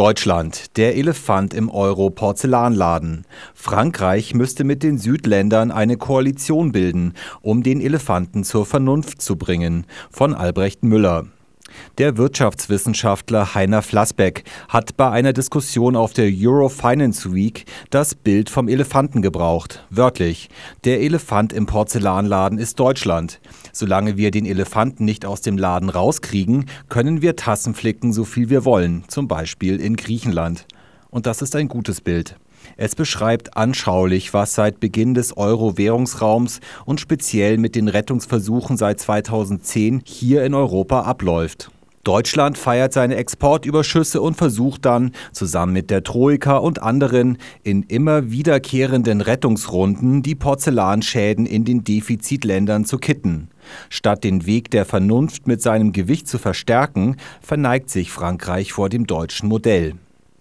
Deutschland, der Elefant im Euro-Porzellanladen. Frankreich müsste mit den Südländern eine Koalition bilden, um den Elefanten zur Vernunft zu bringen. Von Albrecht Müller. Der Wirtschaftswissenschaftler Heiner Flassbeck hat bei einer Diskussion auf der Eurofinance Week das Bild vom Elefanten gebraucht. Wörtlich, der Elefant im Porzellanladen ist Deutschland. Solange wir den Elefanten nicht aus dem Laden rauskriegen, können wir Tassen flicken, so viel wir wollen, zum Beispiel in Griechenland. Und das ist ein gutes Bild. Es beschreibt anschaulich, was seit Beginn des Euro-Währungsraums und speziell mit den Rettungsversuchen seit 2010 hier in Europa abläuft. Deutschland feiert seine Exportüberschüsse und versucht dann, zusammen mit der Troika und anderen, in immer wiederkehrenden Rettungsrunden die Porzellanschäden in den Defizitländern zu kitten. Statt den Weg der Vernunft mit seinem Gewicht zu verstärken, verneigt sich Frankreich vor dem deutschen Modell.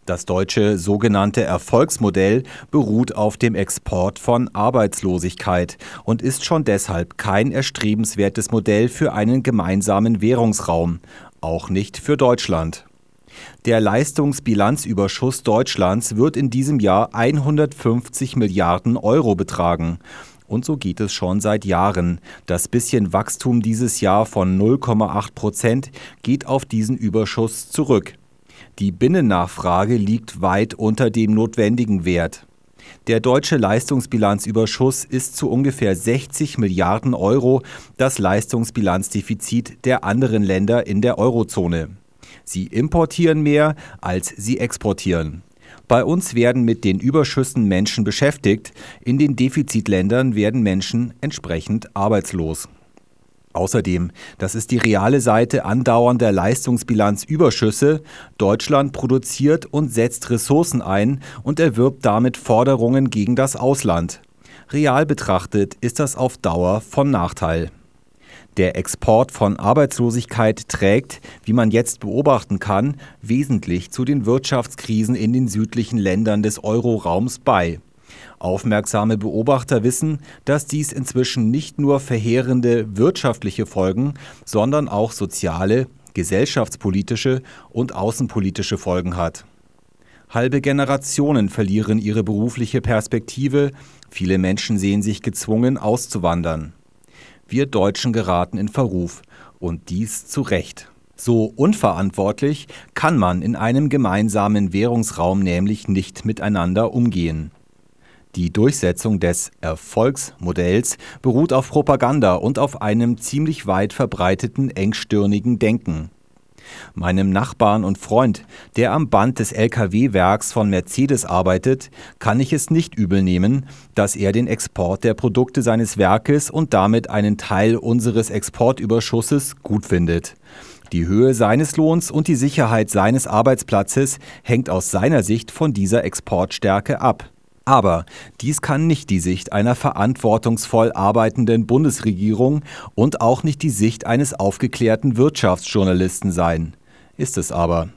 Das deutsche sogenannte Erfolgsmodell beruht auf dem Export von Arbeitslosigkeit und ist schon deshalb kein erstrebenswertes Modell für einen gemeinsamen Währungsraum, auch nicht für Deutschland. Der Leistungsbilanzüberschuss Deutschlands wird in diesem Jahr 150 Milliarden Euro betragen. Und so geht es schon seit Jahren. Das bisschen Wachstum dieses Jahr von 0,8 Prozent geht auf diesen Überschuss zurück. Die Binnennachfrage liegt weit unter dem notwendigen Wert. Der deutsche Leistungsbilanzüberschuss ist zu ungefähr 60 Milliarden Euro das Leistungsbilanzdefizit der anderen Länder in der Eurozone. Sie importieren mehr, als sie exportieren. Bei uns werden mit den Überschüssen Menschen beschäftigt, in den Defizitländern werden Menschen entsprechend arbeitslos. Außerdem, das ist die reale Seite andauernder Leistungsbilanzüberschüsse, Deutschland produziert und setzt Ressourcen ein und erwirbt damit Forderungen gegen das Ausland. Real betrachtet ist das auf Dauer von Nachteil. Der Export von Arbeitslosigkeit trägt, wie man jetzt beobachten kann, wesentlich zu den Wirtschaftskrisen in den südlichen Ländern des Euroraums bei. Aufmerksame Beobachter wissen, dass dies inzwischen nicht nur verheerende wirtschaftliche Folgen, sondern auch soziale, gesellschaftspolitische und außenpolitische Folgen hat. Halbe Generationen verlieren ihre berufliche Perspektive, viele Menschen sehen sich gezwungen auszuwandern. Wir Deutschen geraten in Verruf, und dies zu Recht. So unverantwortlich kann man in einem gemeinsamen Währungsraum nämlich nicht miteinander umgehen. Die Durchsetzung des Erfolgsmodells beruht auf Propaganda und auf einem ziemlich weit verbreiteten engstirnigen Denken. Meinem Nachbarn und Freund, der am Band des Lkw-Werks von Mercedes arbeitet, kann ich es nicht übel nehmen, dass er den Export der Produkte seines Werkes und damit einen Teil unseres Exportüberschusses gut findet. Die Höhe seines Lohns und die Sicherheit seines Arbeitsplatzes hängt aus seiner Sicht von dieser Exportstärke ab. Aber dies kann nicht die Sicht einer verantwortungsvoll arbeitenden Bundesregierung und auch nicht die Sicht eines aufgeklärten Wirtschaftsjournalisten sein. Ist es aber.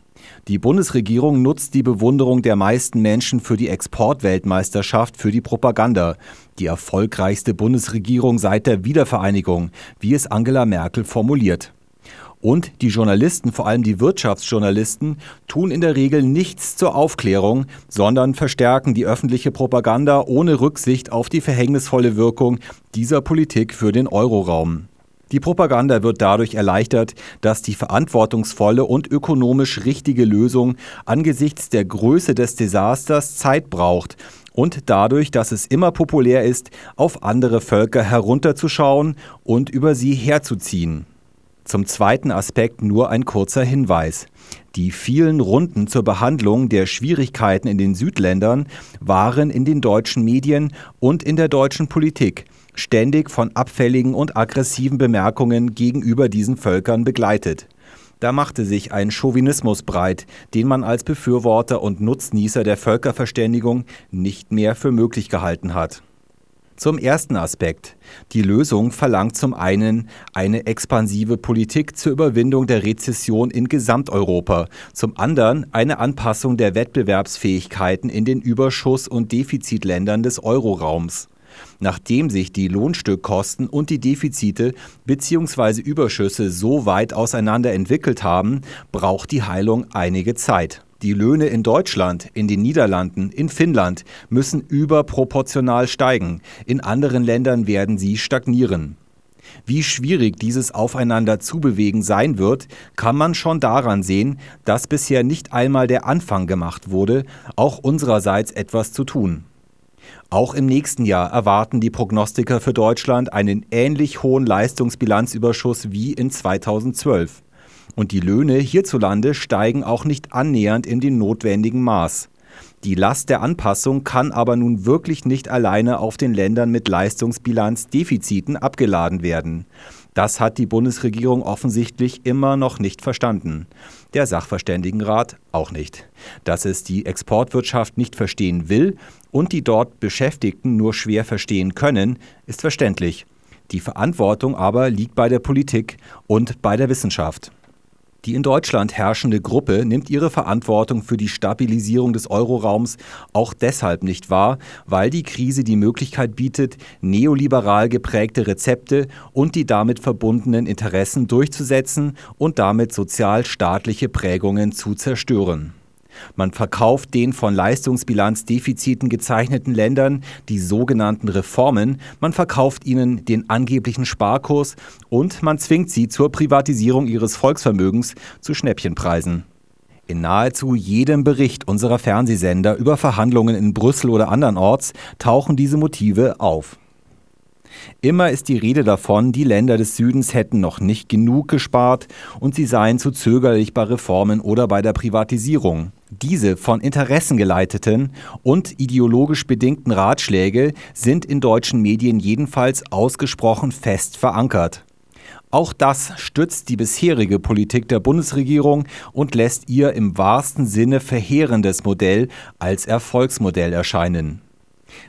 Die Bundesregierung nutzt die Bewunderung der meisten Menschen für die Exportweltmeisterschaft für die Propaganda, die erfolgreichste Bundesregierung seit der Wiedervereinigung, wie es Angela Merkel formuliert. Und die Journalisten, vor allem die Wirtschaftsjournalisten, tun in der Regel nichts zur Aufklärung, sondern verstärken die öffentliche Propaganda ohne Rücksicht auf die verhängnisvolle Wirkung dieser Politik für den Euroraum. Die Propaganda wird dadurch erleichtert, dass die verantwortungsvolle und ökonomisch richtige Lösung angesichts der Größe des Desasters Zeit braucht und dadurch, dass es immer populär ist, auf andere Völker herunterzuschauen und über sie herzuziehen. Zum zweiten Aspekt nur ein kurzer Hinweis. Die vielen Runden zur Behandlung der Schwierigkeiten in den Südländern waren in den deutschen Medien und in der deutschen Politik ständig von abfälligen und aggressiven Bemerkungen gegenüber diesen Völkern begleitet. Da machte sich ein Chauvinismus breit, den man als Befürworter und Nutznießer der Völkerverständigung nicht mehr für möglich gehalten hat. Zum ersten Aspekt. Die Lösung verlangt zum einen eine expansive Politik zur Überwindung der Rezession in Gesamteuropa, zum anderen eine Anpassung der Wettbewerbsfähigkeiten in den Überschuss- und Defizitländern des Euroraums. Nachdem sich die Lohnstückkosten und die Defizite bzw. Überschüsse so weit auseinander entwickelt haben, braucht die Heilung einige Zeit. Die Löhne in Deutschland, in den Niederlanden, in Finnland müssen überproportional steigen. In anderen Ländern werden sie stagnieren. Wie schwierig dieses Aufeinander zubewegen sein wird, kann man schon daran sehen, dass bisher nicht einmal der Anfang gemacht wurde, auch unsererseits etwas zu tun. Auch im nächsten Jahr erwarten die Prognostiker für Deutschland einen ähnlich hohen Leistungsbilanzüberschuss wie in 2012. Und die Löhne hierzulande steigen auch nicht annähernd in dem notwendigen Maß. Die Last der Anpassung kann aber nun wirklich nicht alleine auf den Ländern mit Leistungsbilanzdefiziten abgeladen werden. Das hat die Bundesregierung offensichtlich immer noch nicht verstanden. Der Sachverständigenrat auch nicht. Dass es die Exportwirtschaft nicht verstehen will und die dort Beschäftigten nur schwer verstehen können, ist verständlich. Die Verantwortung aber liegt bei der Politik und bei der Wissenschaft. Die in Deutschland herrschende Gruppe nimmt ihre Verantwortung für die Stabilisierung des Euroraums auch deshalb nicht wahr, weil die Krise die Möglichkeit bietet, neoliberal geprägte Rezepte und die damit verbundenen Interessen durchzusetzen und damit sozialstaatliche Prägungen zu zerstören. Man verkauft den von Leistungsbilanzdefiziten gezeichneten Ländern die sogenannten Reformen, man verkauft ihnen den angeblichen Sparkurs und man zwingt sie zur Privatisierung ihres Volksvermögens zu Schnäppchenpreisen. In nahezu jedem Bericht unserer Fernsehsender über Verhandlungen in Brüssel oder andernorts tauchen diese Motive auf. Immer ist die Rede davon, die Länder des Südens hätten noch nicht genug gespart und sie seien zu zögerlich bei Reformen oder bei der Privatisierung. Diese von Interessen geleiteten und ideologisch bedingten Ratschläge sind in deutschen Medien jedenfalls ausgesprochen fest verankert. Auch das stützt die bisherige Politik der Bundesregierung und lässt ihr im wahrsten Sinne verheerendes Modell als Erfolgsmodell erscheinen.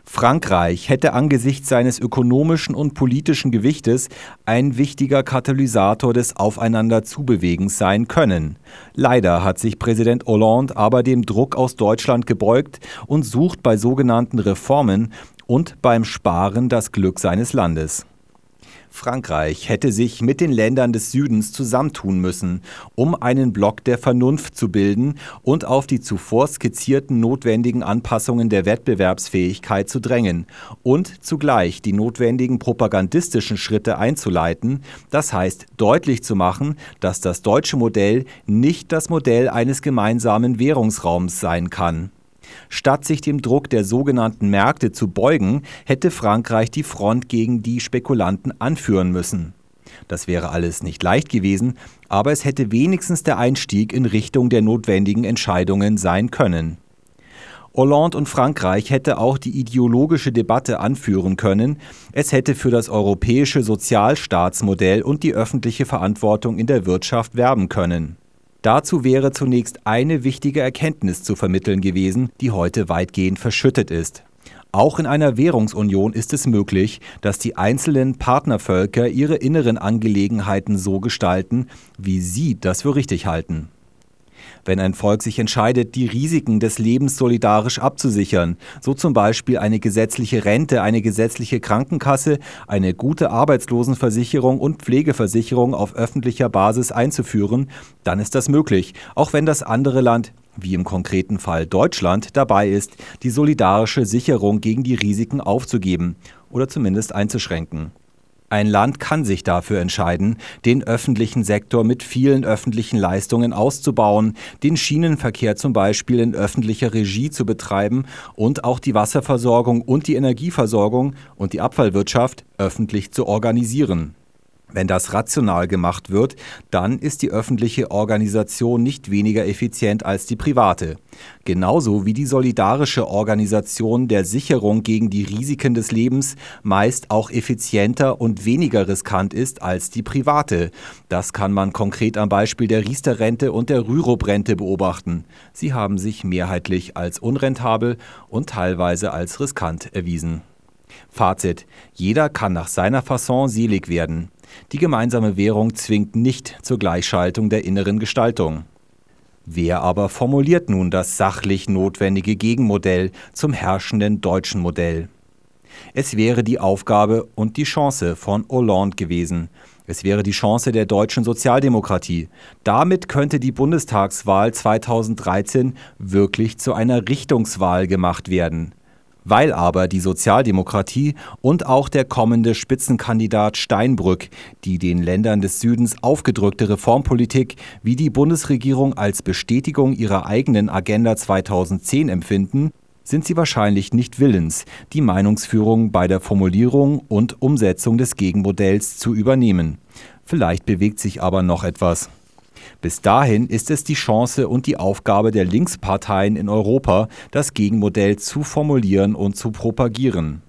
Frankreich hätte angesichts seines ökonomischen und politischen Gewichtes ein wichtiger Katalysator des Aufeinanderzubewegens sein können. Leider hat sich Präsident Hollande aber dem Druck aus Deutschland gebeugt und sucht bei sogenannten Reformen und beim Sparen das Glück seines Landes. Frankreich hätte sich mit den Ländern des Südens zusammentun müssen, um einen Block der Vernunft zu bilden und auf die zuvor skizzierten notwendigen Anpassungen der Wettbewerbsfähigkeit zu drängen und zugleich die notwendigen propagandistischen Schritte einzuleiten, das heißt deutlich zu machen, dass das deutsche Modell nicht das Modell eines gemeinsamen Währungsraums sein kann. Statt sich dem Druck der sogenannten Märkte zu beugen, hätte Frankreich die Front gegen die Spekulanten anführen müssen. Das wäre alles nicht leicht gewesen, aber es hätte wenigstens der Einstieg in Richtung der notwendigen Entscheidungen sein können. Hollande und Frankreich hätte auch die ideologische Debatte anführen können, es hätte für das europäische Sozialstaatsmodell und die öffentliche Verantwortung in der Wirtschaft werben können. Dazu wäre zunächst eine wichtige Erkenntnis zu vermitteln gewesen, die heute weitgehend verschüttet ist. Auch in einer Währungsunion ist es möglich, dass die einzelnen Partnervölker ihre inneren Angelegenheiten so gestalten, wie sie das für richtig halten wenn ein Volk sich entscheidet, die Risiken des Lebens solidarisch abzusichern, so zum Beispiel eine gesetzliche Rente, eine gesetzliche Krankenkasse, eine gute Arbeitslosenversicherung und Pflegeversicherung auf öffentlicher Basis einzuführen, dann ist das möglich, auch wenn das andere Land wie im konkreten Fall Deutschland dabei ist, die solidarische Sicherung gegen die Risiken aufzugeben oder zumindest einzuschränken. Ein Land kann sich dafür entscheiden, den öffentlichen Sektor mit vielen öffentlichen Leistungen auszubauen, den Schienenverkehr zum Beispiel in öffentlicher Regie zu betreiben und auch die Wasserversorgung und die Energieversorgung und die Abfallwirtschaft öffentlich zu organisieren. Wenn das rational gemacht wird, dann ist die öffentliche Organisation nicht weniger effizient als die private. Genauso wie die solidarische Organisation der Sicherung gegen die Risiken des Lebens meist auch effizienter und weniger riskant ist als die private. Das kann man konkret am Beispiel der Riester-Rente und der Rürup-Rente beobachten. Sie haben sich mehrheitlich als unrentabel und teilweise als riskant erwiesen. Fazit: Jeder kann nach seiner Fasson selig werden. Die gemeinsame Währung zwingt nicht zur Gleichschaltung der inneren Gestaltung. Wer aber formuliert nun das sachlich notwendige Gegenmodell zum herrschenden deutschen Modell? Es wäre die Aufgabe und die Chance von Hollande gewesen. Es wäre die Chance der deutschen Sozialdemokratie. Damit könnte die Bundestagswahl 2013 wirklich zu einer Richtungswahl gemacht werden. Weil aber die Sozialdemokratie und auch der kommende Spitzenkandidat Steinbrück die den Ländern des Südens aufgedrückte Reformpolitik wie die Bundesregierung als Bestätigung ihrer eigenen Agenda 2010 empfinden, sind sie wahrscheinlich nicht willens, die Meinungsführung bei der Formulierung und Umsetzung des Gegenmodells zu übernehmen. Vielleicht bewegt sich aber noch etwas. Bis dahin ist es die Chance und die Aufgabe der Linksparteien in Europa, das Gegenmodell zu formulieren und zu propagieren.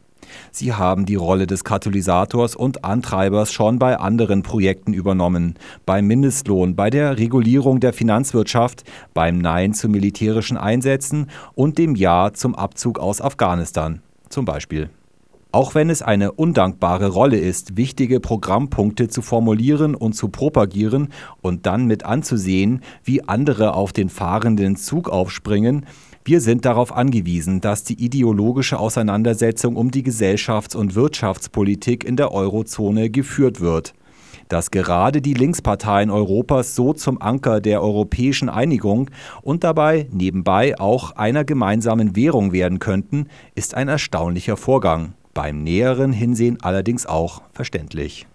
Sie haben die Rolle des Katalysators und Antreibers schon bei anderen Projekten übernommen, beim Mindestlohn, bei der Regulierung der Finanzwirtschaft, beim Nein zu militärischen Einsätzen und dem Ja zum Abzug aus Afghanistan zum Beispiel. Auch wenn es eine undankbare Rolle ist, wichtige Programmpunkte zu formulieren und zu propagieren und dann mit anzusehen, wie andere auf den fahrenden Zug aufspringen, wir sind darauf angewiesen, dass die ideologische Auseinandersetzung um die Gesellschafts- und Wirtschaftspolitik in der Eurozone geführt wird. Dass gerade die Linksparteien Europas so zum Anker der europäischen Einigung und dabei nebenbei auch einer gemeinsamen Währung werden könnten, ist ein erstaunlicher Vorgang beim näheren Hinsehen allerdings auch verständlich.